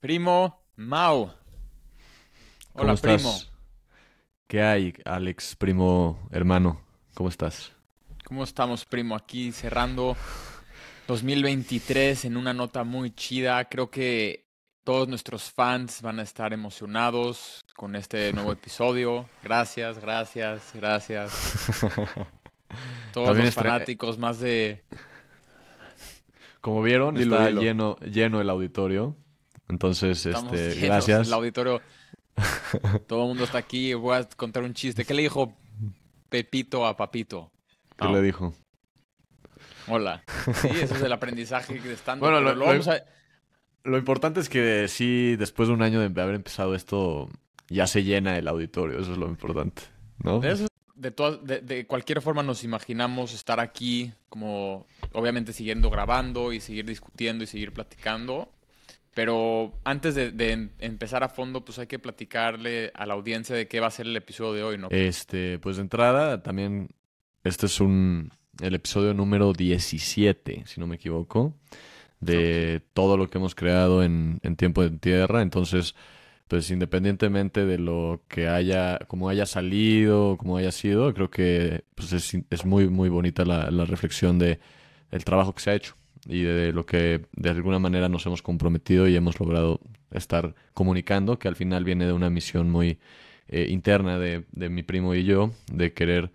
Primo Mau. Hola, primo. ¿Qué hay, Alex, primo, hermano? ¿Cómo estás? ¿Cómo estamos, primo? Aquí cerrando 2023 en una nota muy chida. Creo que todos nuestros fans van a estar emocionados con este nuevo episodio. Gracias, gracias, gracias. Todos los fanáticos, más de... Como vieron, está Lleno, lleno el auditorio. Entonces, este, gracias. El auditorio, todo el mundo está aquí. Voy a contar un chiste. ¿Qué le dijo Pepito a Papito? ¿Qué le dijo? Hola. Sí, eso es el aprendizaje de estando. Bueno, lo, lo, importante es que sí, después de un año de haber empezado esto, ya se llena el auditorio. Eso es lo importante, ¿no? Eso, de, de, de, cualquier forma nos imaginamos estar aquí, como obviamente siguiendo grabando y seguir discutiendo y seguir platicando. Pero antes de, empezar a fondo, pues hay que platicarle a la audiencia de qué va a ser el episodio de hoy, ¿no? Este, pues de entrada, también este es un el episodio número 17, si no me equivoco, de todo lo que hemos creado en, en Tiempo de Tierra. Entonces, pues independientemente de lo que haya, como haya salido, como haya sido, creo que pues es, es muy, muy bonita la, la reflexión de el trabajo que se ha hecho y de lo que de alguna manera nos hemos comprometido y hemos logrado estar comunicando, que al final viene de una misión muy eh, interna de, de, mi primo y yo, de querer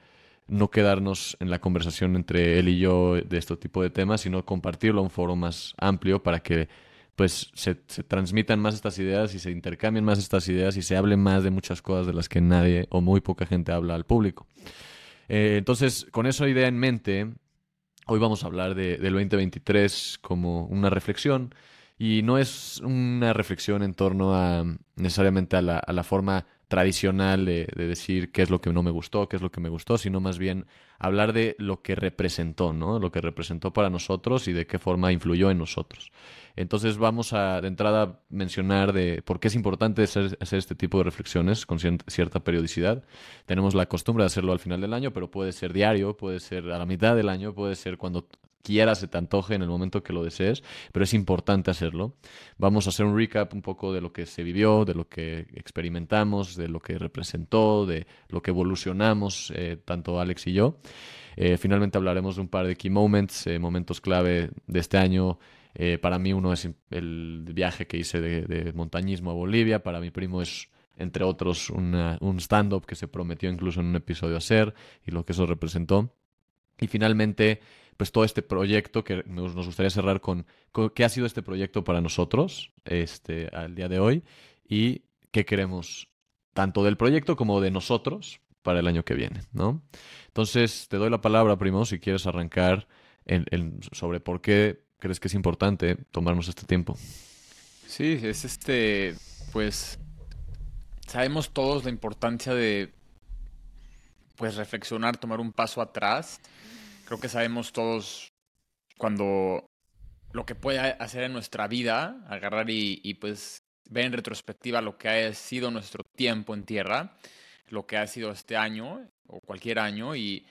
no quedarnos en la conversación entre él y yo de este tipo de temas, sino compartirlo a un foro más amplio para que pues se, transmitan más estas ideas y se intercambien más estas ideas y se hable más de muchas cosas de las que nadie o muy poca gente habla al público. Eh, entonces, con esa idea en mente, Hoy vamos a hablar de, del 2023 como una reflexión y no es una reflexión en torno a necesariamente a la, a la forma tradicional de, decir qué es lo que no me gustó, qué es lo que me gustó, sino más bien hablar de lo que representó, ¿no? Lo que representó para nosotros y de qué forma influyó en nosotros. Entonces vamos a de entrada mencionar de por qué es importante hacer, este tipo de reflexiones con cierta periodicidad. Tenemos la costumbre de hacerlo al final del año, pero puede ser diario, puede ser a la mitad del año, puede ser cuando quieras, se te antoje en el momento que lo desees, pero es importante hacerlo. Vamos a hacer un recap un poco de lo que se vivió, de lo que experimentamos, de lo que representó, de lo que evolucionamos, eh, tanto Alex y yo. Eh, finalmente hablaremos de un par de key moments, eh, momentos clave de este año. Para mí uno es el viaje que hice de, montañismo a Bolivia, para mi primo es entre otros un stand-up que se prometió incluso en un episodio hacer y lo que eso representó. Y finalmente pues todo este proyecto que nos, gustaría cerrar con, qué ha sido este proyecto para nosotros este, al día de hoy y qué queremos tanto del proyecto como de nosotros para el año que viene, ¿no? Entonces, te doy la palabra, primo, si quieres arrancar en, sobre por qué crees que es importante tomarnos este tiempo. Sí, es este, pues, sabemos todos la importancia de, pues, reflexionar, tomar un paso atrás creo que sabemos todos cuando lo que puede hacer en nuestra vida, agarrar y, pues ver en retrospectiva lo que ha sido nuestro tiempo en tierra, lo que ha sido este año o cualquier año y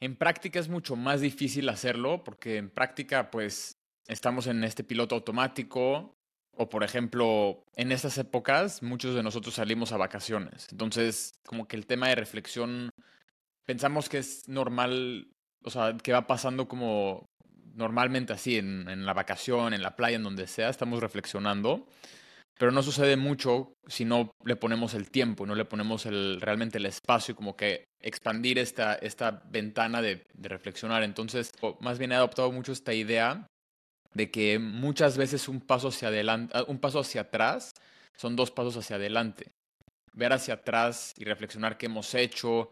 en práctica es mucho más difícil hacerlo porque en práctica pues estamos en este piloto automático o por ejemplo en estas épocas muchos de nosotros salimos a vacaciones. Entonces como que el tema de reflexión pensamos que es normal o sea, que va pasando como normalmente así, en, en, la vacación, en la playa, en donde sea, estamos reflexionando, pero no sucede mucho si no le ponemos el tiempo, no le ponemos el, realmente el espacio como que expandir esta, esta ventana de, reflexionar. Entonces, más bien he adoptado mucho esta idea de que muchas veces un paso hacia adelante, un paso hacia atrás son dos pasos hacia adelante. Ver hacia atrás y reflexionar qué hemos hecho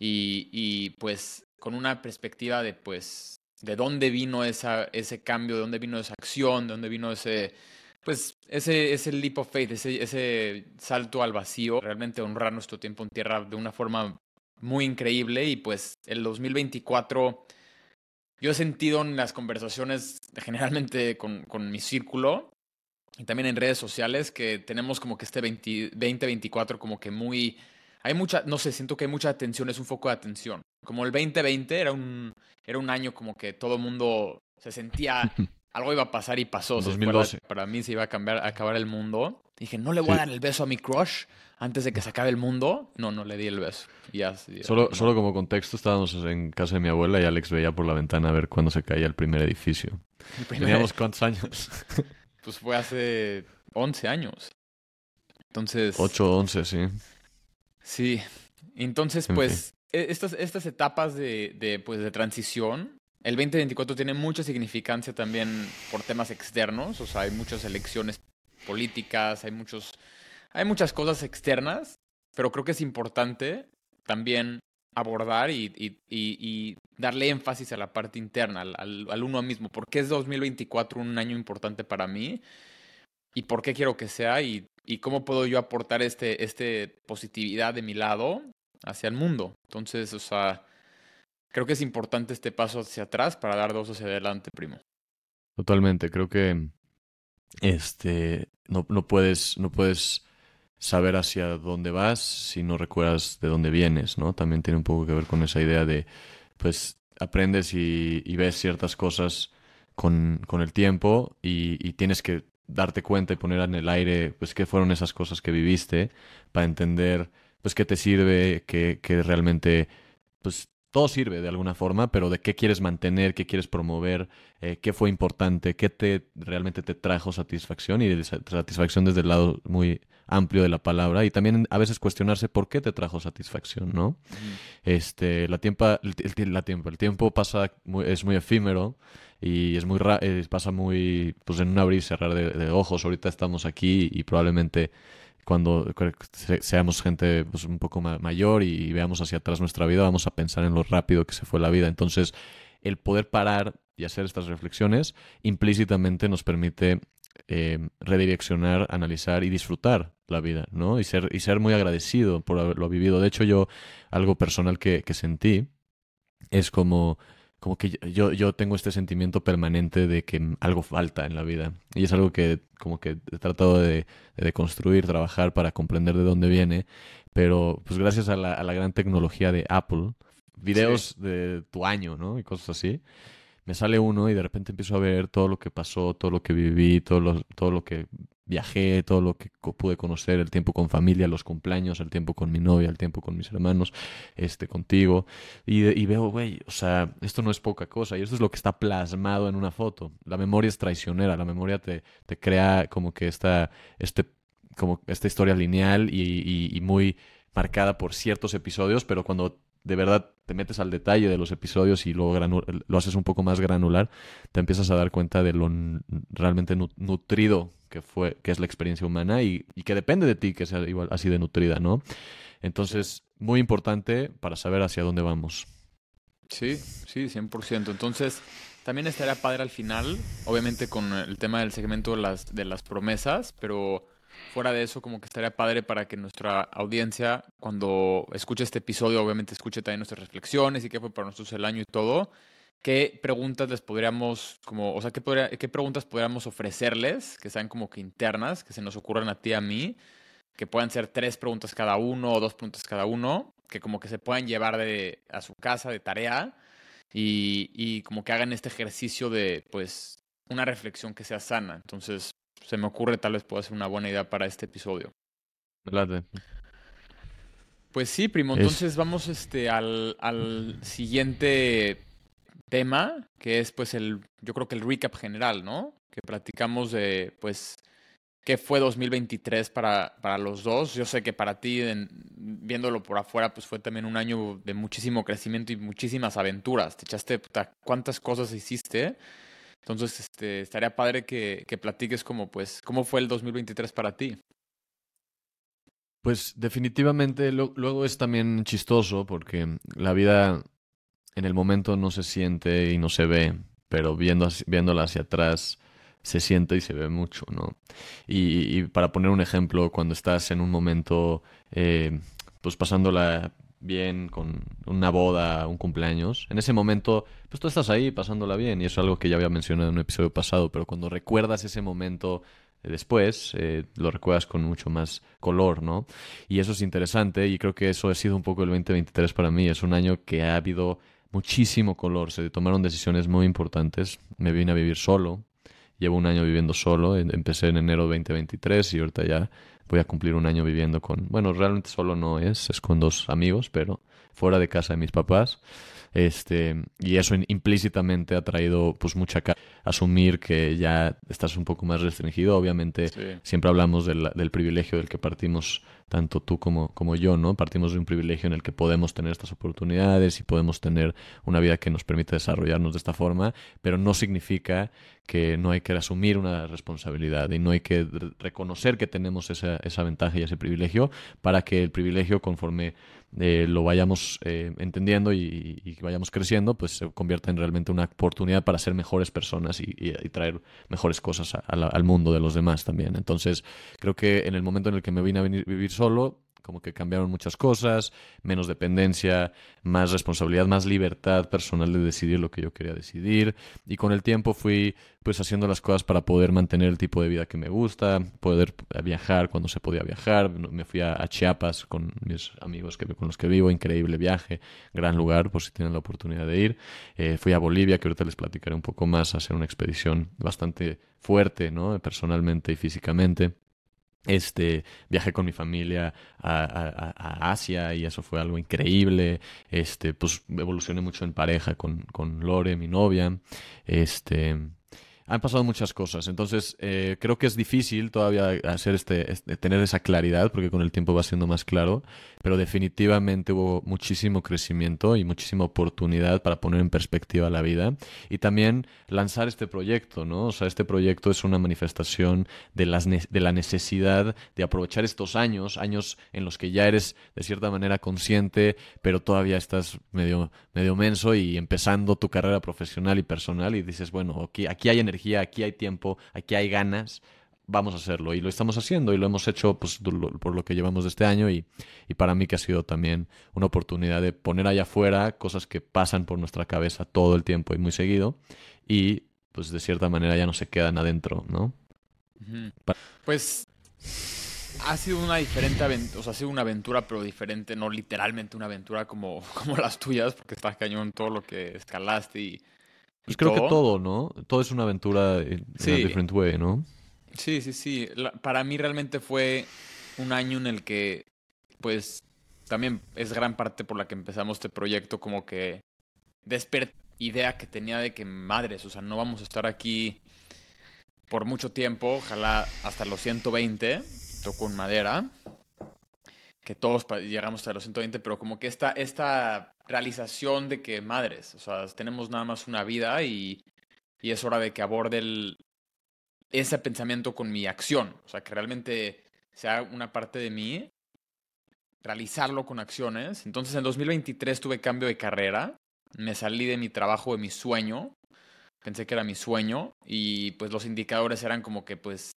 y, y pues con una perspectiva de, pues, de dónde vino esa, ese cambio, de dónde vino esa acción, de dónde vino ese, pues, ese, ese leap of faith, ese, ese salto al vacío, realmente honrar nuestro tiempo en tierra de una forma muy increíble y pues el 2024 yo he sentido en las conversaciones generalmente con, con mi círculo y también en redes sociales que tenemos como que este 2024 como que muy hay mucha, no sé, siento que hay mucha atención, es un foco de atención. Como el 2020 era un, era un año como que todo el mundo se sentía algo iba a pasar y pasó. 2012. Para, mí se iba a cambiar, a acabar el mundo. Dije, no le voy a dar el beso a mi crush antes de que se acabe el mundo. No, no le di el beso. Ya, solo, solo como contexto, estábamos en casa de mi abuela y Alex veía por la ventana a ver cuándo se caía el primer edificio. ¿Teníamos cuántos años? pues fue hace 11 años. Entonces... 8 o 11, sí. Sí. Entonces, pues, e, estas, estas etapas de, de, pues, de transición el 2024 tiene mucha significancia también por temas externos, o sea, hay muchas elecciones políticas, hay muchos, hay muchas cosas externas, pero creo que es importante también abordar y, darle énfasis a la parte interna, al, uno mismo. ¿Por qué es 2024 un año importante para mí? ¿Y por qué quiero que sea? ¿Y, cómo puedo yo aportar este, este positividad de mi lado hacia el mundo? Entonces, o sea, creo que es importante este paso hacia atrás para dar dos hacia adelante, primo. Totalmente, creo que este no, no puedes, no puedes saber hacia dónde vas si no recuerdas de dónde vienes, ¿no? También tiene un poco que ver con esa idea de, pues, aprendes y, ves ciertas cosas con, con el tiempo y, y, tienes que darte cuenta y poner en el aire, pues, qué fueron esas cosas que viviste para entender, pues, qué te sirve, qué, qué realmente, pues, todo sirve de alguna forma, pero de qué quieres mantener, qué quieres promover, eh, qué fue importante, qué te realmente te trajo satisfacción y satisfacción desde el lado muy amplio de la palabra y también a veces cuestionarse por qué te trajo satisfacción, ¿no? Este, la tiempo, el, la tiempo, el tiempo pasa es muy efímero y es muy eh, pasa muy pues en un abrir y cerrar de ojos. Ahorita estamos aquí y probablemente cuando seamos gente pues, un poco mayor y veamos hacia atrás nuestra vida, vamos a pensar en lo rápido que se fue la vida. Entonces, el poder parar y hacer estas reflexiones implícitamente nos permite eh, redireccionar, analizar y disfrutar la vida, ¿no? Y ser, y ser muy agradecido por haberlo vivido. De hecho, yo, algo personal que sentí es como como que yo, yo tengo este sentimiento permanente de que algo falta en la vida. Y es algo que como que he tratado de, de construir, trabajar para comprender de dónde viene. Pero pues gracias a la, a la gran tecnología de Apple, videos de tu año, ¿no? Y cosas así. Me sale uno y de repente empiezo a ver todo lo que pasó, todo lo que viví, todo lo, todo lo que viajé, todo lo que pude conocer, el tiempo con familia, los cumpleaños, el tiempo con mi novia, el tiempo con mis hermanos, este, contigo. Y, veo, güey, o sea, esto no es poca cosa y esto es lo que está plasmado en una foto. La memoria es traicionera, la memoria te, te crea como que esta, este, como esta historia lineal y muy marcada por ciertos episodios, pero cuando de verdad te metes al detalle de los episodios y lo, lo haces un poco más granular, te empiezas a dar cuenta de lo realmente nutrido que fue, que es la experiencia humana y, que depende de ti que sea igual así de nutrida, ¿no? Entonces, muy importante para saber hacia dónde vamos. Sí, sí, 100%. Entonces, también estaría padre al final, obviamente con el tema del segmento de las, de las promesas, pero fuera de eso, como que estaría padre para que nuestra audiencia, cuando escuche este episodio, obviamente escuche también nuestras reflexiones y qué fue para nosotros el año y todo. ¿Qué preguntas les podríamos, como, o sea, qué, preguntas podríamos ofrecerles que sean como que internas, que se nos ocurran a ti y a mí, que puedan ser tres preguntas cada uno o dos preguntas cada uno, que como que se puedan llevar de, a su casa de tarea y, y como que hagan este ejercicio de, pues, una reflexión que sea sana. Entonces, se me ocurre tal vez pueda ser una buena idea para este episodio. Pues sí, primo. Entonces vamos este al, al siguiente tema, que es pues el, yo creo que el recap general, ¿no? Que platicamos de pues qué fue 2023 para, para los dos. Yo sé que para ti, viéndolo por afuera, pues fue también un año de muchísimo crecimiento y muchísimas aventuras. Te echaste, cuántas cosas hiciste entonces, este, estaría padre que, que platiques como, pues, cómo fue el 2023 para ti. Pues definitivamente luego es también chistoso porque la vida en el momento no se siente y no se ve, pero viendo, viéndola hacia atrás se siente y se ve mucho, ¿no? Y, para poner un ejemplo, cuando estás en un momento, eh, pues pasándola bien con una boda, un cumpleaños, en ese momento, pues tú estás ahí pasándola bien y eso es algo que ya había mencionado en un episodio pasado, pero cuando recuerdas ese momento eh, después, eh, lo recuerdas con mucho más color, ¿no? Y eso es interesante y creo que eso ha sido un poco el 2023 para mí, es un año que ha habido muchísimo color, se tomaron decisiones muy importantes, me vine a vivir solo, llevo un año viviendo solo. Empecé en enero de 2023 y ahorita ya voy a cumplir un año viviendo con, bueno, realmente solo no es, es con dos amigos, pero fuera de casa de mis papás. Este, y eso implícitamente ha traído pues mucha asumir que ya estás un poco más restringido. Obviamente siempre hablamos del, del, privilegio del que partimos tanto tú como, como yo, ¿no? Partimos de un privilegio en el que podemos tener estas oportunidades y podemos tener una vida que nos permite desarrollarnos de esta forma, pero no significa que no hay que asumir una responsabilidad y no hay que reconocer que tenemos esa, esa ventaja y ese privilegio para que el privilegio conforme eh, lo vayamos eh, entendiendo y, vayamos creciendo, pues se convierta en realmente una oportunidad para ser mejores personas y, traer mejores cosas al mundo de los demás también. Entonces, creo que en el momento en el que me vine a venir, vivir solo, como que cambiaron muchas cosas, menos dependencia, más responsabilidad, más libertad personal de decidir lo que yo quería decidir. Y con el tiempo fui pues haciendo las cosas para poder mantener el tipo de vida que me gusta, poder viajar cuando se podía viajar. Me fui a, Chiapas con mis amigos que, con los que vivo, increíble viaje, gran lugar por si tienen la oportunidad de ir. Eh, fui a Bolivia, que ahorita les platicaré un poco más, a hacer una expedición bastante fuerte, ¿no? Personalmente y físicamente. Este, viajé con mi familia a, Asia y eso fue algo increíble. Este, pues evolucioné mucho en pareja con, con Lore, mi novia. Este, han pasado muchas cosas. Entonces, eh, creo que es difícil todavía hacer este, este, tener esa claridad, porque con el tiempo va siendo más claro, pero definitivamente hubo muchísimo crecimiento y muchísima oportunidad para poner en perspectiva la vida y también lanzar este proyecto, ¿no? O sea, este proyecto es una manifestación de, las de la necesidad de aprovechar estos años, años en los que ya eres de cierta manera consciente, pero todavía estás medio, medio menso y empezando tu carrera profesional y personal y dices, bueno, aquí hay energía aquí hay tiempo, aquí hay ganas, vamos a hacerlo. Y lo estamos haciendo y lo hemos hecho pues, por lo que llevamos de este año y, y, para mí que ha sido también una oportunidad de poner allá afuera cosas que pasan por nuestra cabeza todo el tiempo y muy seguido y pues de cierta manera ya no se quedan adentro, ¿no? Pues ha sido una diferente aventura, o sea, ha sido una aventura pero diferente, no literalmente una aventura como, como las tuyas, porque estás cañón todo lo que escalaste y pues creo que todo, ¿no? Todo es una aventura en sí. different way, ¿no? Sí, sí, sí. para mí realmente fue un año en el que, pues, también es gran parte por la que empezamos este proyecto, como que desperté idea que tenía de que, madres, o sea, no vamos a estar aquí por mucho tiempo, ojalá hasta los 120, toco en madera, que todos llegamos hasta los 120, pero como que esta, esta realización de que, madres, o sea, tenemos nada más una vida y, y es hora de que aborde ese pensamiento con mi acción. O sea, que realmente sea una parte de mí, realizarlo con acciones. Entonces, en 2023 tuve cambio de carrera, me salí de mi trabajo, de mi sueño, pensé que era mi sueño y pues los indicadores eran como que pues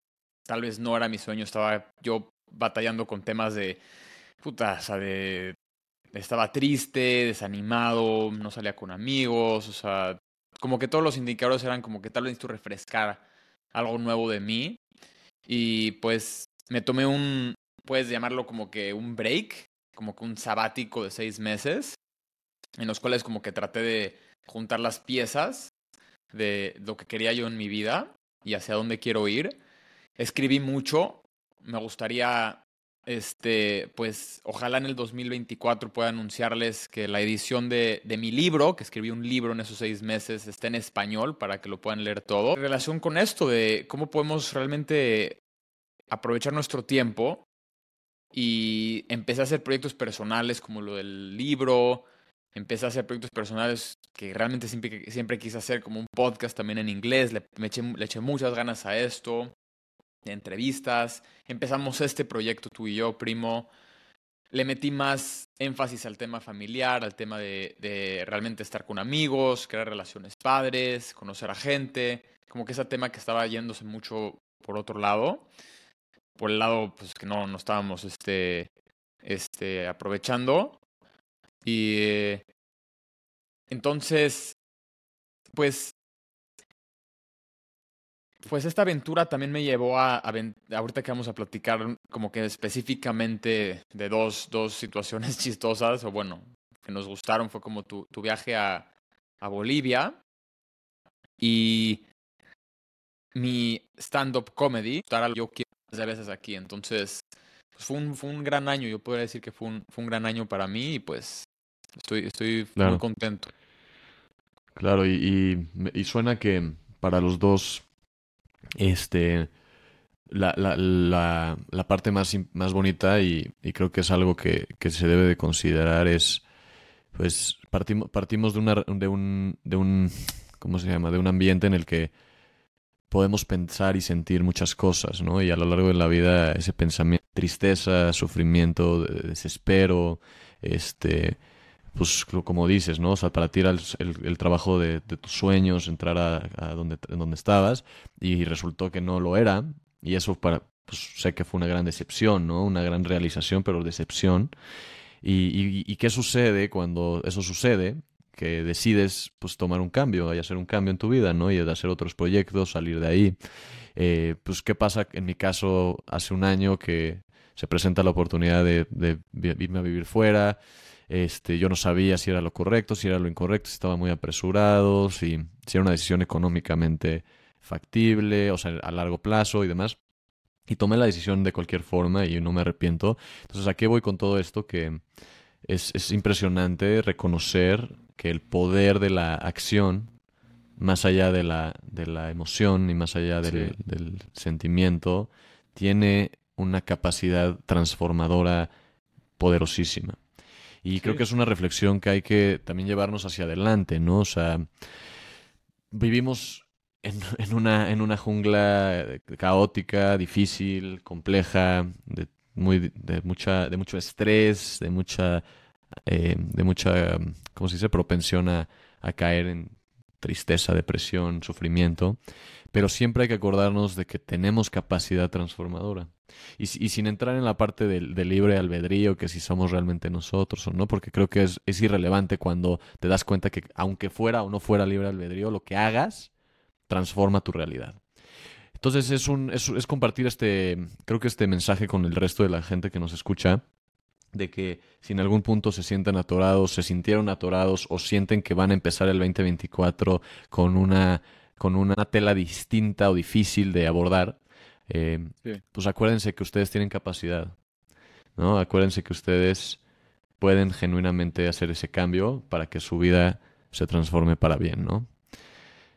tal vez no era mi sueño, estaba yo batallando con temas de puta, o sea, de estaba triste, desanimado, no salía con amigos, o sea, como que todos los indicadores eran como que tal vez necesito refrescar algo nuevo de mí. Y pues me tomé un, puedes llamarlo como que un break, como que un sabático de seis meses, en los cuales como que traté de juntar las piezas de lo que quería yo en mi vida y hacia dónde quiero ir. Escribí mucho, me gustaría este, pues ojalá en el 2024 pueda anunciarles que la edición de, mi libro, que escribí un libro en esos seis meses, está en español para que lo puedan leer todo. En relación con esto de cómo podemos realmente aprovechar nuestro tiempo y empecé a hacer proyectos personales como lo del libro, empecé a hacer proyectos personales que realmente siempre, quise hacer como un podcast también en inglés, le, eché, le eché muchas ganas a esto entrevistas. Empezamos este proyecto tú y yo, primo. Le metí más énfasis al tema familiar, al tema de, realmente estar con amigos, crear relaciones padres, conocer a gente. Como que ese tema que estaba yéndose mucho por otro lado. Por el lado, pues que no, no estábamos este, este, aprovechando. Y eh, entonces, pues pues esta aventura también me llevó a, ahorita que vamos a platicar como que específicamente de dos, dos situaciones chistosas, o bueno, que nos gustaron, fue como tu, tu viaje a, a Bolivia. Y mi stand-up comedy, yo quiero veces aquí. Entonces, pues, fue, un, fue un gran año, yo podría decir que fue un, fue un gran año para mí y pues estoy, estoy muy contento. Claro, y, y, suena que para los dos, este, la, la, la, parte más, más bonita y, y, creo que es algo que, que, se debe de considerar es, pues, partimos, partimos de, una, de, un, de un, ¿cómo se llama? De un ambiente en el que podemos pensar y sentir muchas cosas, ¿no? Y a lo largo de la vida ese pensamiento, tristeza, sufrimiento, desespero, este, pues como dices, ¿no? O sea, para ti el, trabajo de, tus sueños, entrar a, donde, donde estabas y resultó que no lo era y eso para, pues sé que fue una gran decepción, ¿no? Una gran realización, pero decepción. Y, y, qué sucede cuando eso sucede? que decides pues tomar un cambio y hacer un cambio en tu vida, ¿no? Y de hacer otros proyectos, salir de ahí. Eh, pues qué pasa en mi caso hace un año que se presenta la oportunidad de, de, irme a vivir fuera. Este, yo no sabía si era lo correcto, si era lo incorrecto, si estaba muy apresurado, si, si era una decisión económicamente factible, o sea, a largo plazo y demás. Y tomé la decisión de cualquier forma y no me arrepiento. Entonces, ¿a qué voy con todo esto? Que es, es impresionante reconocer que el poder de la acción, más allá de la, de la emoción y más allá del, sentimiento, tiene una capacidad transformadora poderosísima. Y creo que es una reflexión que hay que también llevarnos hacia adelante, ¿no? O sea, vivimos en, en, una, en una jungla caótica, difícil, compleja, de, muy, de, mucha, de mucho estrés, de mucha eh, de mucha, ¿cómo se dice?, propensión a, caer en tristeza, depresión, sufrimiento, pero siempre hay que acordarnos de que tenemos capacidad transformadora. Y, sin entrar en la parte del, libre albedrío, que si somos realmente nosotros o no, porque creo que es, es, irrelevante cuando te das cuenta que aunque fuera o no fuera libre albedrío, lo que hagas transforma tu realidad. Entonces es, un, es, es compartir este, creo que este mensaje con el resto de la gente que nos escucha, de que si en algún punto se sienten atorados, se sintieron atorados o sienten que van a empezar el 2024 con una, con una tela distinta o difícil de abordar, eh, pues acuérdense que ustedes tienen capacidad, ¿no? Acuérdense que ustedes pueden genuinamente hacer ese cambio para que su vida se transforme para bien, ¿no?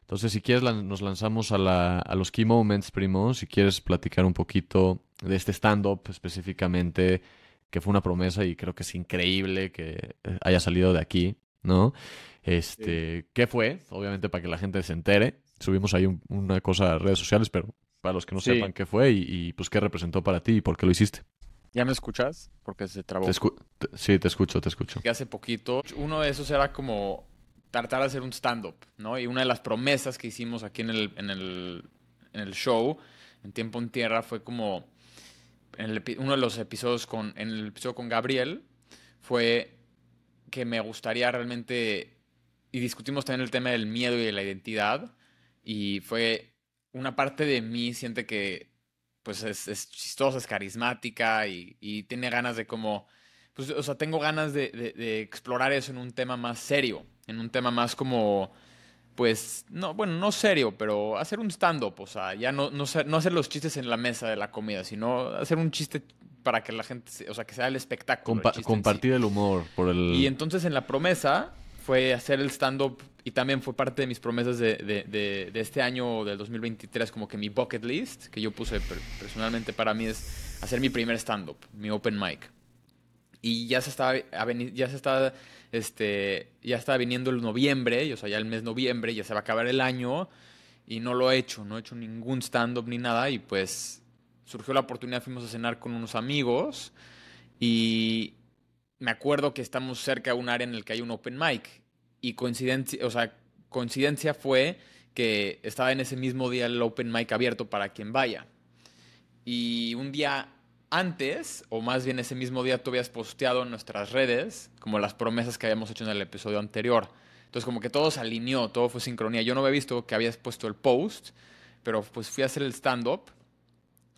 Entonces, si quieres, nos lanzamos a, la, a los key moments, primo. Si quieres platicar un poquito de este stand-up específicamente, que fue una promesa y creo que es increíble que eh, haya salido de aquí, ¿no? Este, ¿qué fue? Obviamente para que la gente se entere. Subimos ahí una cosa a redes sociales, pero para los que no sepan qué fue y, pues qué representó para ti y por qué lo hiciste. ¿Ya me escuchas? Porque se trabó. sí, te escucho, te escucho. Que hace poquito, uno de esos era como tratar de hacer un stand-up, ¿no? Y una de las promesas que hicimos aquí en el, en el, en el show, en Tiempo en Tierra, fue como en uno de los episodios con, en el episodio con Gabriel fue que me gustaría realmente, y discutimos también el tema del miedo y de la identidad, y fue una parte de mí siente que pues es, chistosa, es carismática y, tiene ganas de como, pues, o sea, tengo ganas de, de explorar eso en un tema más serio, en un tema más como pues, no, bueno, no serio, pero hacer un stand-up, o sea, ya no, no, no, hacer los chistes en la mesa de la comida, sino hacer un chiste para que la gente, o sea, que sea el espectáculo. compartir el humor por el... Y entonces en la promesa fue hacer el stand-up y también fue parte de mis promesas de, de, de, este año, del 2023, como que mi bucket list, que yo puse personalmente para mí es hacer mi primer stand-up, mi open mic. Y ya se estaba, ya se estaba este, ya está viniendo el noviembre, y, o sea, ya el mes noviembre, ya se va a acabar el año y no lo he hecho, no he hecho ningún stand-up ni nada y pues surgió la oportunidad, fuimos a cenar con unos amigos y me acuerdo que estamos cerca de un área en el que hay un open mic y coincidencia, o sea, coincidencia fue que estaba en ese mismo día el open mic abierto para quien vaya. Y un día antes, o más bien ese mismo día, tú habías posteado en nuestras redes como las promesas que habíamos hecho en el episodio anterior. Entonces como que todo se alineó, todo fue sincronía. Yo no había visto que habías puesto el post, pero pues fui a hacer el stand-up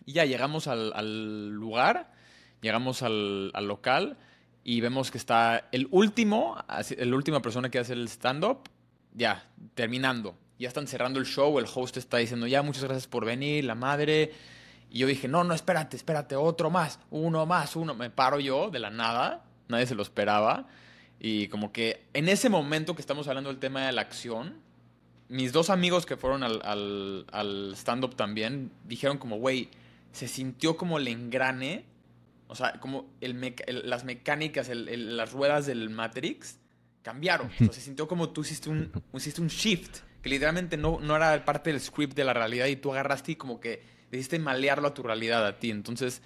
y ya llegamos al, lugar, llegamos al, local y vemos que está el último, la última persona que hace el stand-up, ya, terminando. ya están cerrando el show, el host está diciendo, ya, muchas gracias por venir, la madre. Y yo dije, no, no, espérate, espérate, otro más, uno más, uno. Me paro yo de la nada, nadie se lo esperaba. Y como que en ese momento que estamos hablando del tema de la acción, mis dos amigos que fueron al, al, stand-up también dijeron como, güey, se sintió como el engrane, o sea, como el las mecánicas, el, las ruedas del Matrix cambiaron. O sea, se sintió como tú hiciste un, hiciste un shift, que literalmente no, no era parte del script de la realidad y tú agarraste y como que decidiste malearlo a tu realidad, a ti. Entonces,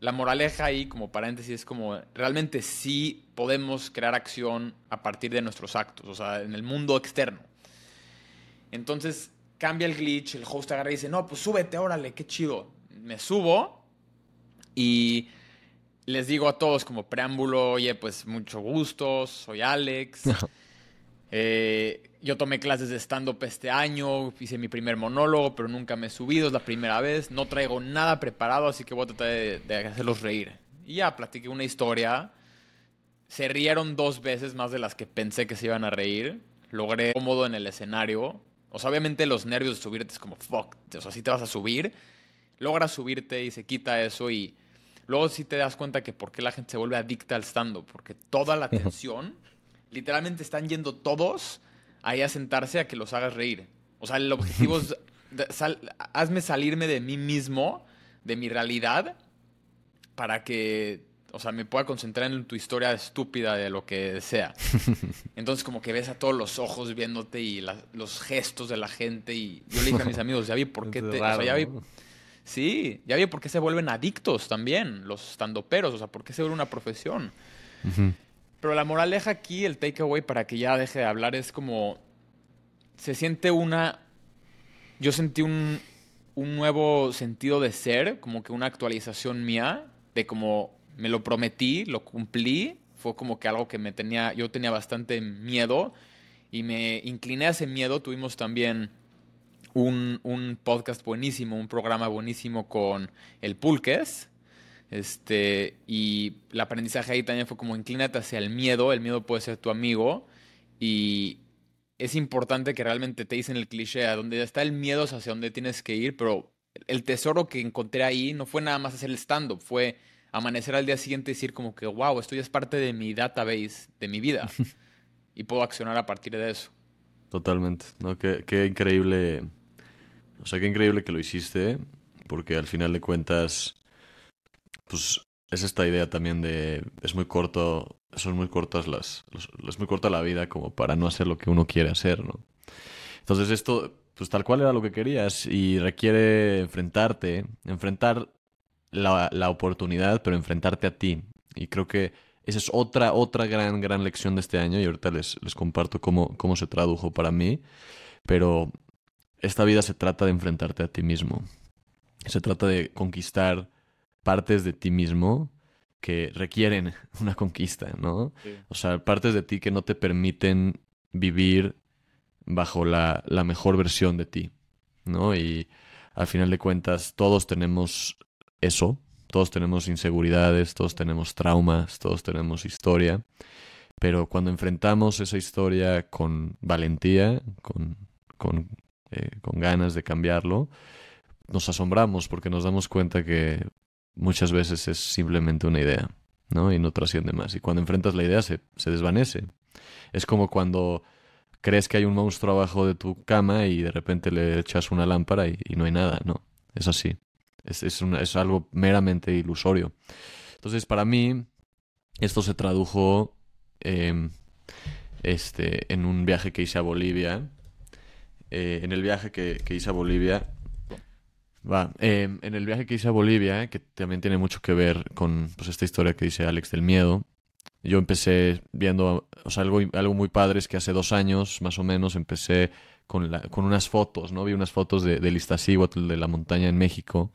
la moraleja ahí, como paréntesis, es como realmente sí podemos crear acción a partir de nuestros actos, o sea, en el mundo externo. Entonces cambia el glitch, el host agarra y dice, no, pues súbete, órale, qué chido. Me subo y les digo a todos como preámbulo, oye, pues mucho gusto, soy Alex. Eh, yo tomé clases de stand-up este año, hice mi primer monólogo, pero nunca me he subido, es la primera vez. No traigo nada preparado, así que voy a tratar de, de hacerlos reír. Y ya, platiqué una historia. Se rieron dos veces más de las que pensé que se iban a reír. Logré cómodo en el escenario. O sea, obviamente los nervios de subirte es como, fuck, o sea, si te vas a subir, logras subirte y se quita eso y luego sí te das cuenta que por qué la gente se vuelve adicta al stand-up, porque toda la atención, literalmente están yendo todos ahí a sentarse a que los hagas reír. O sea, el objetivo es, hazme salirme de mí mismo, de mi realidad, para que o sea, me pueda concentrar en tu historia estúpida de lo que sea. Entonces como que ves a todos los ojos viéndote y los gestos de la gente y yo le dije a mis amigos, ya vi por qué te... ya vi, sí, ya vi por qué se vuelven adictos también los estandoperos, o sea, por qué se vuelve una profesión. Pero la moraleja aquí, el takeaway para que ya deje de hablar es como... Se siente una... Yo sentí un, un nuevo sentido de ser, como que una actualización mía, de como me lo prometí, lo cumplí. Fue como que algo que me tenía, yo tenía bastante miedo y me incliné a ese miedo. Tuvimos también un, un podcast buenísimo, un programa buenísimo con el Pulques. Este, y el aprendizaje ahí también fue como inclínate hacia el miedo, el miedo puede ser tu amigo y es importante que realmente te dicen el cliché, a donde está el miedo es hacia donde tienes que ir, pero el tesoro que encontré ahí no fue nada más hacer el stand-up, fue amanecer al día siguiente y decir como que, wow, esto ya es parte de mi database, de mi vida. y puedo accionar a partir de eso. Totalmente. No, qué, qué increíble. O sea, qué increíble que lo hiciste. Porque al final de cuentas, pues es esta idea también de es muy corto, son muy cortas las, es muy corta la vida como para no hacer lo que uno quiere hacer, ¿no? Entonces esto, pues tal cual era lo que querías y requiere enfrentarte, enfrentar la, oportunidad, pero enfrentarte a ti. Y creo que esa es otra, otra gran, gran lección de este año y ahorita les, les comparto cómo, cómo se tradujo para mí. Pero esta vida se trata de enfrentarte a ti mismo. Se trata de conquistar partes de ti mismo que requieren una conquista, ¿no? O sea, partes de ti que no te permiten vivir bajo la, la mejor versión de ti, ¿no? Y al final de cuentas, todos tenemos eso. Todos tenemos inseguridades, todos tenemos traumas, todos tenemos historia. Pero cuando enfrentamos esa historia con valentía, con, con, eh, con ganas de cambiarlo, nos asombramos porque nos damos cuenta que muchas veces es simplemente una idea, ¿no? Y no trasciende más. Y cuando enfrentas la idea se, se desvanece. Es como cuando crees que hay un monstruo abajo de tu cama y de repente le echas una lámpara y, no hay nada, ¿no? Es así. Es, es, algo meramente ilusorio. Entonces, para mí, esto se tradujo em, este, en un viaje que hice a Bolivia. Eh, en el viaje que, hice a Bolivia. Va, em, en el viaje que hice a Bolivia, que también tiene mucho que ver con pues, esta historia que dice Alex del miedo. Yo empecé viendo, o sea, algo, algo muy padre es que hace dos años, más o menos, empecé con, la, con unas fotos, ¿no? Vi unas fotos de, del Iztaccíhuatl, de la montaña en México,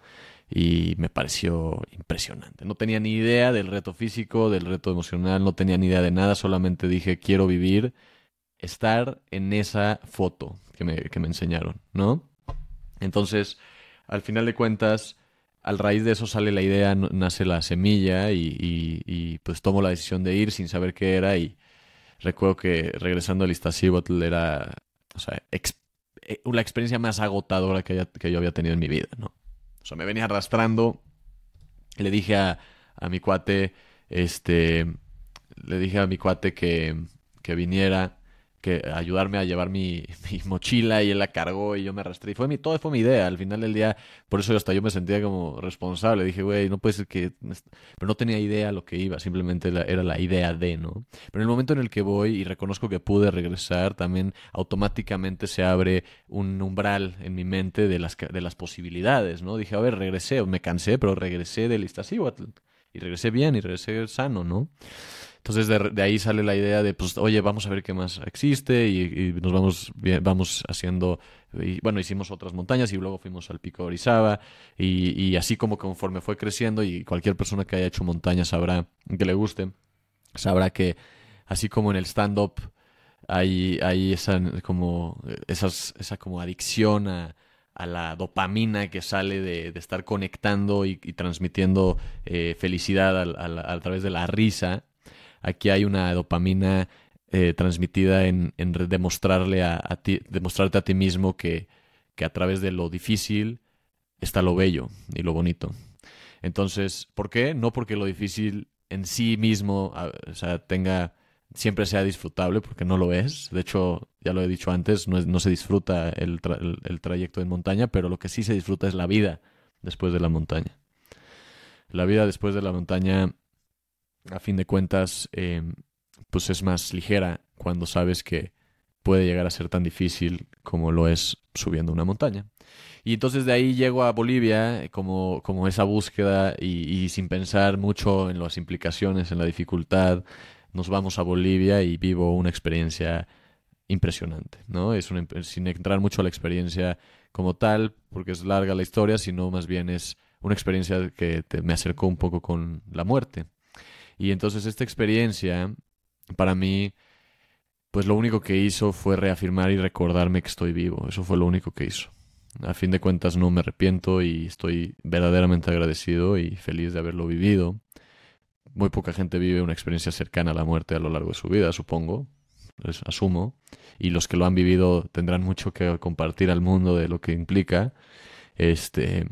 y me pareció impresionante. No tenía ni idea del reto físico, del reto emocional, no tenía ni idea de nada, solamente dije, quiero vivir, estar en esa foto que me, que me enseñaron, ¿no? Entonces, al final de cuentas, al raíz de eso sale la idea, nace la semilla y, y, pues tomo la decisión de ir sin saber qué era y recuerdo que regresando al Iztaccíhuatl era o eh, la experiencia más agotadora que, que yo había tenido en mi vida, ¿no? O sea, me venía arrastrando. Le dije a, a mi cuate, este, le dije a mi cuate que, que viniera que ayudarme a llevar mi, mochila y él la cargó y yo me arrastré. Fue mi, todo fue mi idea. Al final del día, por eso hasta yo me sentía como responsable. Dije, güey, no puede ser que... Pero no tenía idea lo que iba, simplemente era la idea de, ¿no? Pero en el momento en el que voy y reconozco que pude regresar, también automáticamente se abre un umbral en mi mente de las, de las posibilidades, ¿no? Dije, a ver, regresé, me cansé, pero regresé del Iztaccíhuatl. Y regresé bien y regresé sano, ¿no? Entonces de, ahí sale la idea de, pues, oye, vamos a ver qué más existe y, nos vamos, vamos haciendo, y, bueno, hicimos otras montañas y luego fuimos al pico de Orizaba y, así como conforme fue creciendo y cualquier persona que haya hecho montaña sabrá, que le guste, sabrá que así como en el stand-up hay, hay esa, como, esas, esa como adicción a, a la dopamina que sale de, de estar conectando y, transmitiendo eh, felicidad a, través de la risa, Aquí hay una dopamina eh, transmitida en, demostrarle a, ti, demostrarte a ti mismo que, que a través de lo difícil está lo bello y lo bonito. Entonces, ¿por qué? No porque lo difícil en sí mismo o sea, tenga siempre sea disfrutable, porque no lo es. De hecho, ya lo he dicho antes, no, no se disfruta el, el, trayecto en montaña, pero lo que sí se disfruta es la vida después de la montaña. La vida después de la montaña a fin de cuentas, eh, pues es más ligera cuando sabes que puede llegar a ser tan difícil como lo es subiendo una montaña. Y entonces de ahí llego a Bolivia como, como esa búsqueda y, sin pensar mucho en las implicaciones, en la dificultad, nos vamos a Bolivia y vivo una experiencia impresionante, ¿no? Es sin entrar mucho a la experiencia como tal, porque es larga la historia, sino más bien es una experiencia que me acercó un poco con la muerte. Y entonces esta experiencia, para mí, pues lo único que hizo fue reafirmar y recordarme que estoy vivo. Eso fue lo único que hizo. A fin de cuentas no me arrepiento y estoy verdaderamente agradecido y feliz de haberlo vivido. Muy poca gente vive una experiencia cercana a la muerte a lo largo de su vida, supongo. Les asumo. Y los que lo han vivido tendrán mucho que compartir al mundo de lo que implica. Este,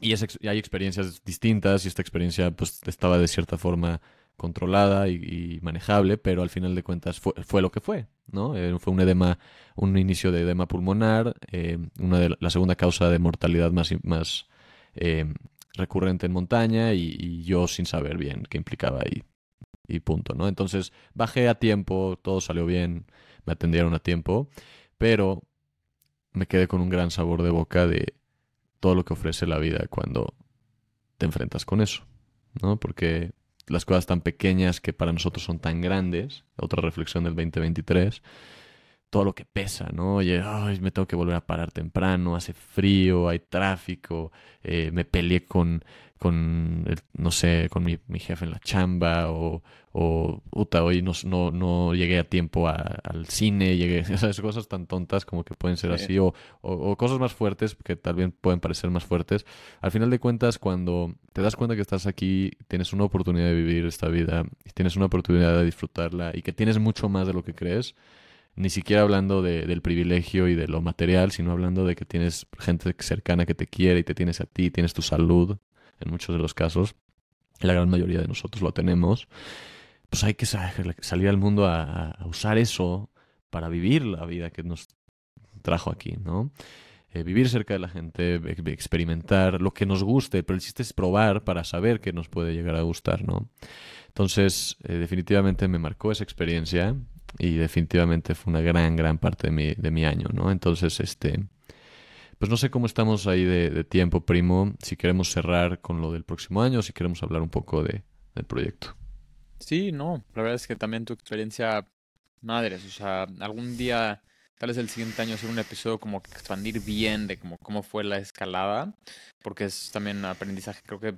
y, hay experiencias distintas y esta experiencia pues estaba de cierta forma controlada y, manejable, pero al final de cuentas fue, lo que fue, ¿no? Eh, fue un edema, un inicio de edema pulmonar, eh, una de la segunda causa de mortalidad más, más eh, recurrente en montaña y, yo sin saber bien qué implicaba y, y punto, ¿no? Entonces bajé a tiempo, todo salió bien, me atendieron a tiempo, pero me quedé con un gran sabor de boca de todo lo que ofrece la vida cuando te enfrentas con eso, ¿no? Porque las cosas tan pequeñas que para nosotros son tan grandes, otra reflexión del 2023, todo lo que pesa, ¿no? Oye, ay, me tengo que volver a parar temprano, hace frío, hay tráfico, eh, me peleé con, con no sé, con mi, mi, jefe en la chamba, o, o puta, hoy no, no, no llegué a tiempo al cine, llegué, esas cosas tan tontas como que pueden ser así, o, o, cosas más fuertes que tal vez pueden parecer más fuertes. Al final de cuentas, cuando te das cuenta que estás aquí, tienes una oportunidad de vivir esta vida, y tienes una oportunidad de disfrutarla, y que tienes mucho más de lo que crees, ni siquiera hablando de, del privilegio y de lo material, sino hablando de que tienes gente cercana que te quiere y te tienes a ti, tienes tu salud, en muchos de los casos, la gran mayoría de nosotros lo tenemos, pues hay que salir al mundo a, usar eso para vivir la vida que nos trajo aquí, ¿no? Eh, vivir cerca de la gente, experimentar lo que nos guste, pero el chiste es probar para saber qué nos puede llegar a gustar, ¿no? Entonces, eh, definitivamente me marcó esa experiencia y definitivamente fue una gran, gran parte de mi, de mi año, ¿no? Entonces, este, pues no sé cómo estamos ahí de, tiempo, primo, si queremos cerrar con lo del próximo año, si queremos hablar un poco de, del proyecto. Sí, no, la verdad es que también tu experiencia, madres, o sea, algún día, tal vez el siguiente año hacer un episodio como que expandir bien de cómo, cómo fue la escalada, porque es también aprendizaje, creo que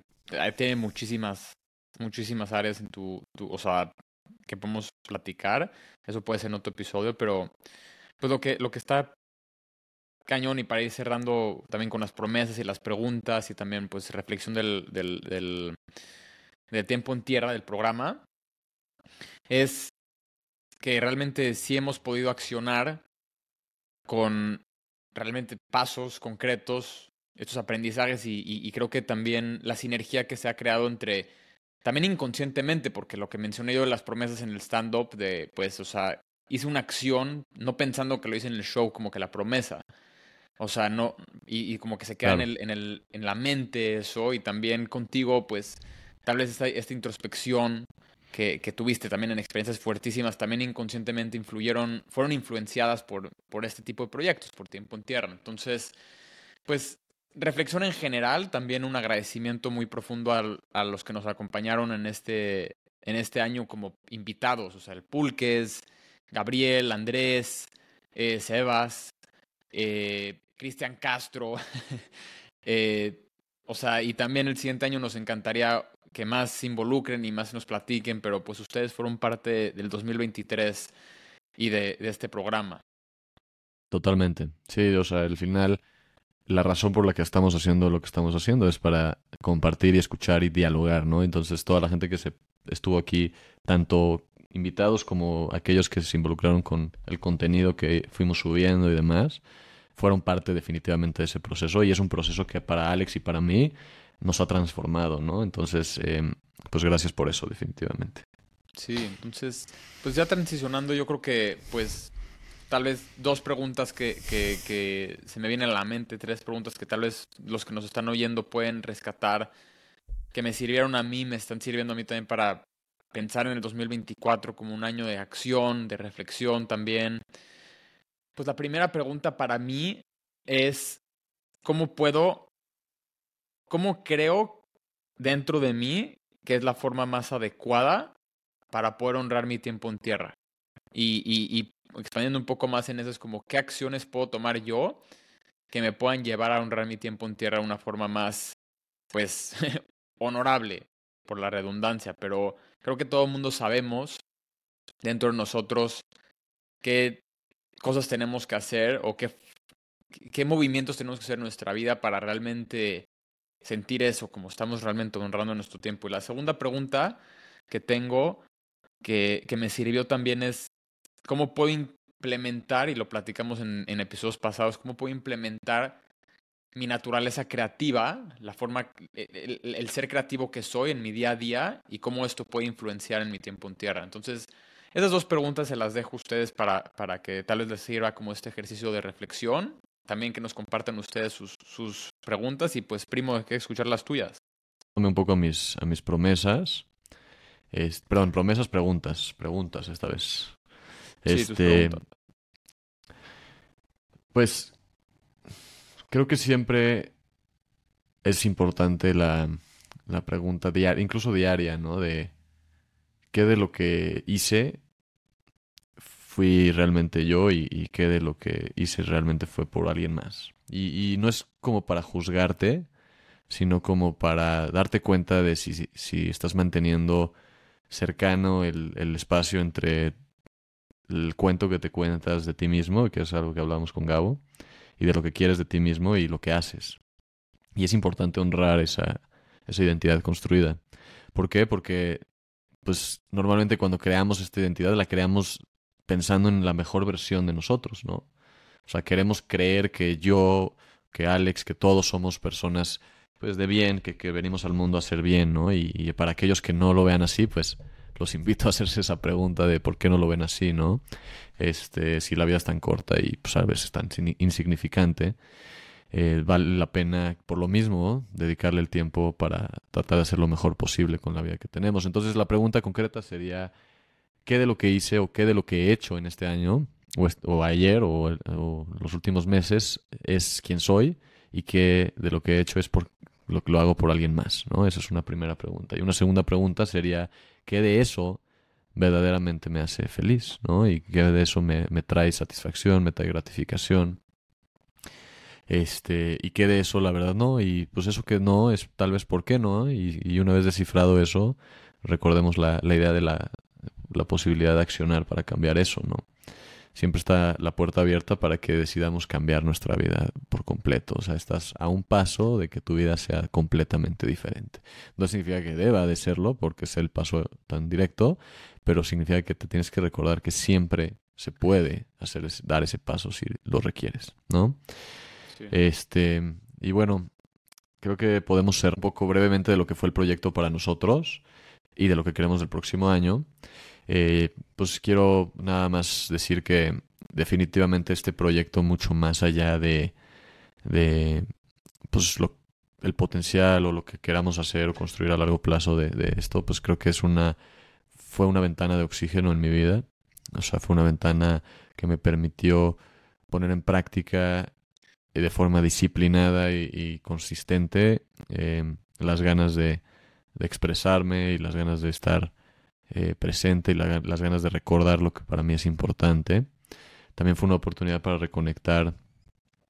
tiene muchísimas, muchísimas áreas en tu, tu o sea, que podemos platicar. Eso puede ser en otro episodio, pero pues lo que, lo que está cañón y para ir cerrando también con las promesas y las preguntas y también pues reflexión del, del, del, del tiempo en tierra del programa, es que realmente sí hemos podido accionar con realmente pasos concretos, estos aprendizajes y, creo que también la sinergia que se ha creado entre, también inconscientemente, porque lo que mencioné yo de las promesas en el stand-up, de, pues, o sea, hice una acción, no pensando que lo hice en el show como que la promesa. O sea, no, y, como que se queda en, el, en, el, en la mente eso, y también contigo, pues, tal vez esta, esta introspección que, que, tuviste también en experiencias fuertísimas, también inconscientemente influyeron, fueron influenciadas por, por este tipo de proyectos, por Tiempo en Tierra. Entonces, pues, reflexión en general, también un agradecimiento muy profundo a los que nos acompañaron en este, en este año como invitados, o sea, el Pulques, Gabriel, Andrés, eh, Sebas, eh, Cristian Castro. Eh, o sea, y también el siguiente año nos encantaría que más se involucren y más nos platiquen, pero pues ustedes fueron parte del 2023 y de, de este programa. Totalmente. Sí, o sea, al final la razón por la que estamos haciendo lo que estamos haciendo es para compartir y escuchar y dialogar, ¿no? Entonces toda la gente que se estuvo aquí, tanto invitados como aquellos que se involucraron con el contenido que fuimos subiendo y demás, fueron parte definitivamente de ese proceso y es un proceso que para Alex y para mí nos ha transformado, ¿no? Entonces, em, pues gracias por eso, definitivamente. Sí, entonces, pues ya transicionando, yo creo que, pues, tal vez dos preguntas que, que, se me vienen a la mente, tres preguntas que tal vez los que nos están oyendo pueden rescatar, que me sirvieron a mí, me están sirviendo a mí también para pensar en el 2024 como un año de acción, de reflexión también. Pues la primera pregunta para mí es, ¿cómo puedo, cómo creo dentro de mí que es la forma más adecuada para poder honrar mi tiempo en tierra? Y, y, y expandiendo un poco más en eso, es como, ¿qué acciones puedo tomar yo que me puedan llevar a honrar mi tiempo en tierra de una forma más, pues, honorable, por la redundancia? Pero creo que todo el mundo sabemos dentro de nosotros qué cosas tenemos que hacer o qué, qué movimientos tenemos que hacer en nuestra vida para realmente sentir eso, como estamos realmente honrando nuestro tiempo. Y la segunda pregunta que tengo, que, que me sirvió también es, ¿cómo puedo implementar, y lo platicamos en, episodios pasados, cómo puedo implementar mi naturaleza creativa, la forma, el, el, ser creativo que soy en mi día a día y cómo esto puede influenciar en mi tiempo en tierra. Entonces, esas dos preguntas se las dejo a ustedes para, para que tal vez les sirva como este ejercicio de reflexión. También que nos compartan ustedes sus, sus preguntas y pues primo, hay que escuchar las tuyas. Tome un poco a mis, a mis promesas. perdón, promesas, preguntas. Preguntas esta vez. Este, pues creo que siempre es importante la, la pregunta diaria, incluso diaria, ¿no? De qué de lo que hice fui realmente yo y, qué de lo que hice realmente fue por alguien más. Y, no es como para juzgarte, sino como para darte cuenta de si, si, estás manteniendo cercano el, el, espacio entre el cuento que te cuentas de ti mismo, que es algo que hablamos con Gabo, y de lo que quieres de ti mismo y lo que haces. Y es importante honrar esa, esa identidad construida. ¿Por qué? Porque pues normalmente cuando creamos esta identidad la creamos pensando en la mejor versión de nosotros, ¿no? O sea, queremos creer que yo, que Alex, que todos somos personas pues de bien, que, que venimos al mundo a ser bien, ¿no? Y, y, para aquellos que no lo vean así, pues los invito a hacerse esa pregunta de por qué no lo ven así, ¿no? Este, si la vida es tan corta y pues a veces tan insignificante. Eh, vale la pena, por lo mismo, dedicarle el tiempo para tratar de hacer lo mejor posible con la vida que tenemos. Entonces, la pregunta concreta sería, ¿qué de lo que hice o qué de lo que he hecho en este año, o, ayer, o, los últimos meses, es quien soy? ¿Y qué de lo que he hecho es por lo lo hago por alguien más? ¿no? Esa es una primera pregunta. Y una segunda pregunta sería, ¿qué de eso verdaderamente me hace feliz? ¿no? ¿Y qué de eso me, me trae satisfacción, me trae gratificación? Este, y que de eso la verdad no, y pues eso que no es tal vez por qué no, y, y una vez descifrado eso, recordemos la, la idea de la, la, posibilidad de accionar para cambiar eso, ¿no? Siempre está la puerta abierta para que decidamos cambiar nuestra vida por completo. O sea, estás a un paso de que tu vida sea completamente diferente. No significa que deba de serlo, porque es el paso tan directo, pero significa que te tienes que recordar que siempre se puede hacer, dar ese paso si lo requieres, ¿no? Sí. Este, y bueno, creo que podemos ser un poco brevemente de lo que fue el proyecto para nosotros y de lo que queremos del próximo año. Eh, pues quiero nada más decir que definitivamente este proyecto mucho más allá de, de pues lo, el potencial o lo que queramos hacer o construir a largo plazo de, esto, pues creo que es una fue una ventana de oxígeno en mi vida. O sea, fue una ventana que me permitió poner en práctica de forma disciplinada y, consistente eh, las ganas de, expresarme y las ganas de estar eh, presente y la, las ganas de recordar lo que para mí es importante. También fue una oportunidad para reconectar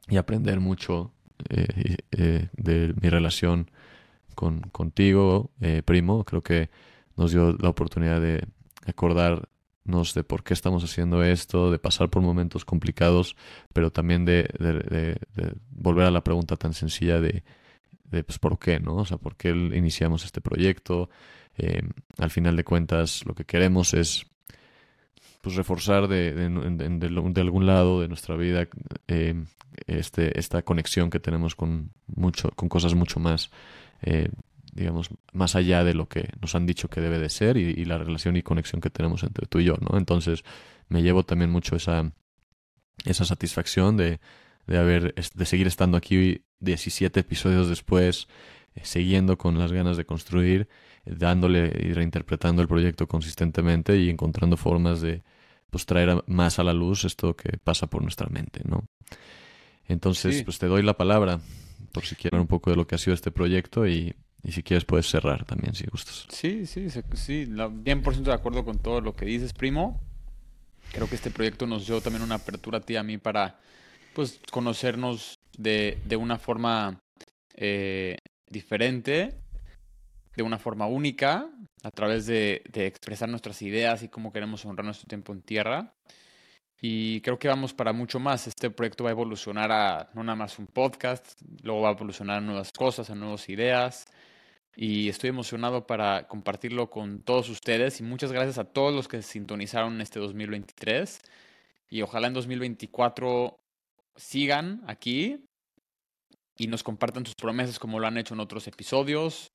y aprender mucho eh, eh, de mi relación con, contigo, primo. Creo que nos dio la oportunidad de acordarnos de por qué estamos haciendo esto, de pasar por momentos complicados, pero también de, de, de, de volver a la pregunta tan sencilla de, pues, por qué, ¿no? O sea, por qué iniciamos este proyecto. Al final de cuentas, lo que queremos es pues reforzar de, de, algún lado de nuestra vida eh, este, esta conexión que tenemos con, mucho, con cosas mucho más, eh, digamos, más allá de lo que nos han dicho que debe de ser y, y, la relación y conexión que tenemos entre tú y yo, ¿no? Entonces me llevo también mucho esa, esa satisfacción de, de, haber, de seguir estando aquí 17 episodios después, siguiendo con las ganas de construir dándole y reinterpretando el proyecto consistentemente y encontrando formas de pues traer más a la luz esto que pasa por nuestra mente, ¿no? Entonces, sí. pues te doy la palabra por si quieren un poco de lo que ha sido este proyecto y, y si quieres puedes cerrar también, si gustas. Sí, sí, sí, 100% de acuerdo con todo lo que dices, primo. Creo que este proyecto nos dio también una apertura a ti y a mí para, pues, conocernos de, de una forma eh, diferente de una forma única, a través de, de, expresar nuestras ideas y cómo queremos honrar nuestro tiempo en tierra. Y creo que vamos para mucho más. Este proyecto va a evolucionar a no nada más un podcast, luego va a evolucionar a nuevas cosas, a nuevas ideas. Y estoy emocionado para compartirlo con todos ustedes. Y muchas gracias a todos los que sintonizaron este 2023. Y ojalá en 2024 sigan aquí y nos compartan sus promesas como lo han hecho en otros episodios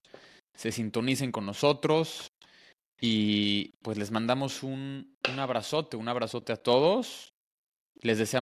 se sintonicen con nosotros y pues les mandamos un, un abrazote, un abrazote a todos. Les deseamos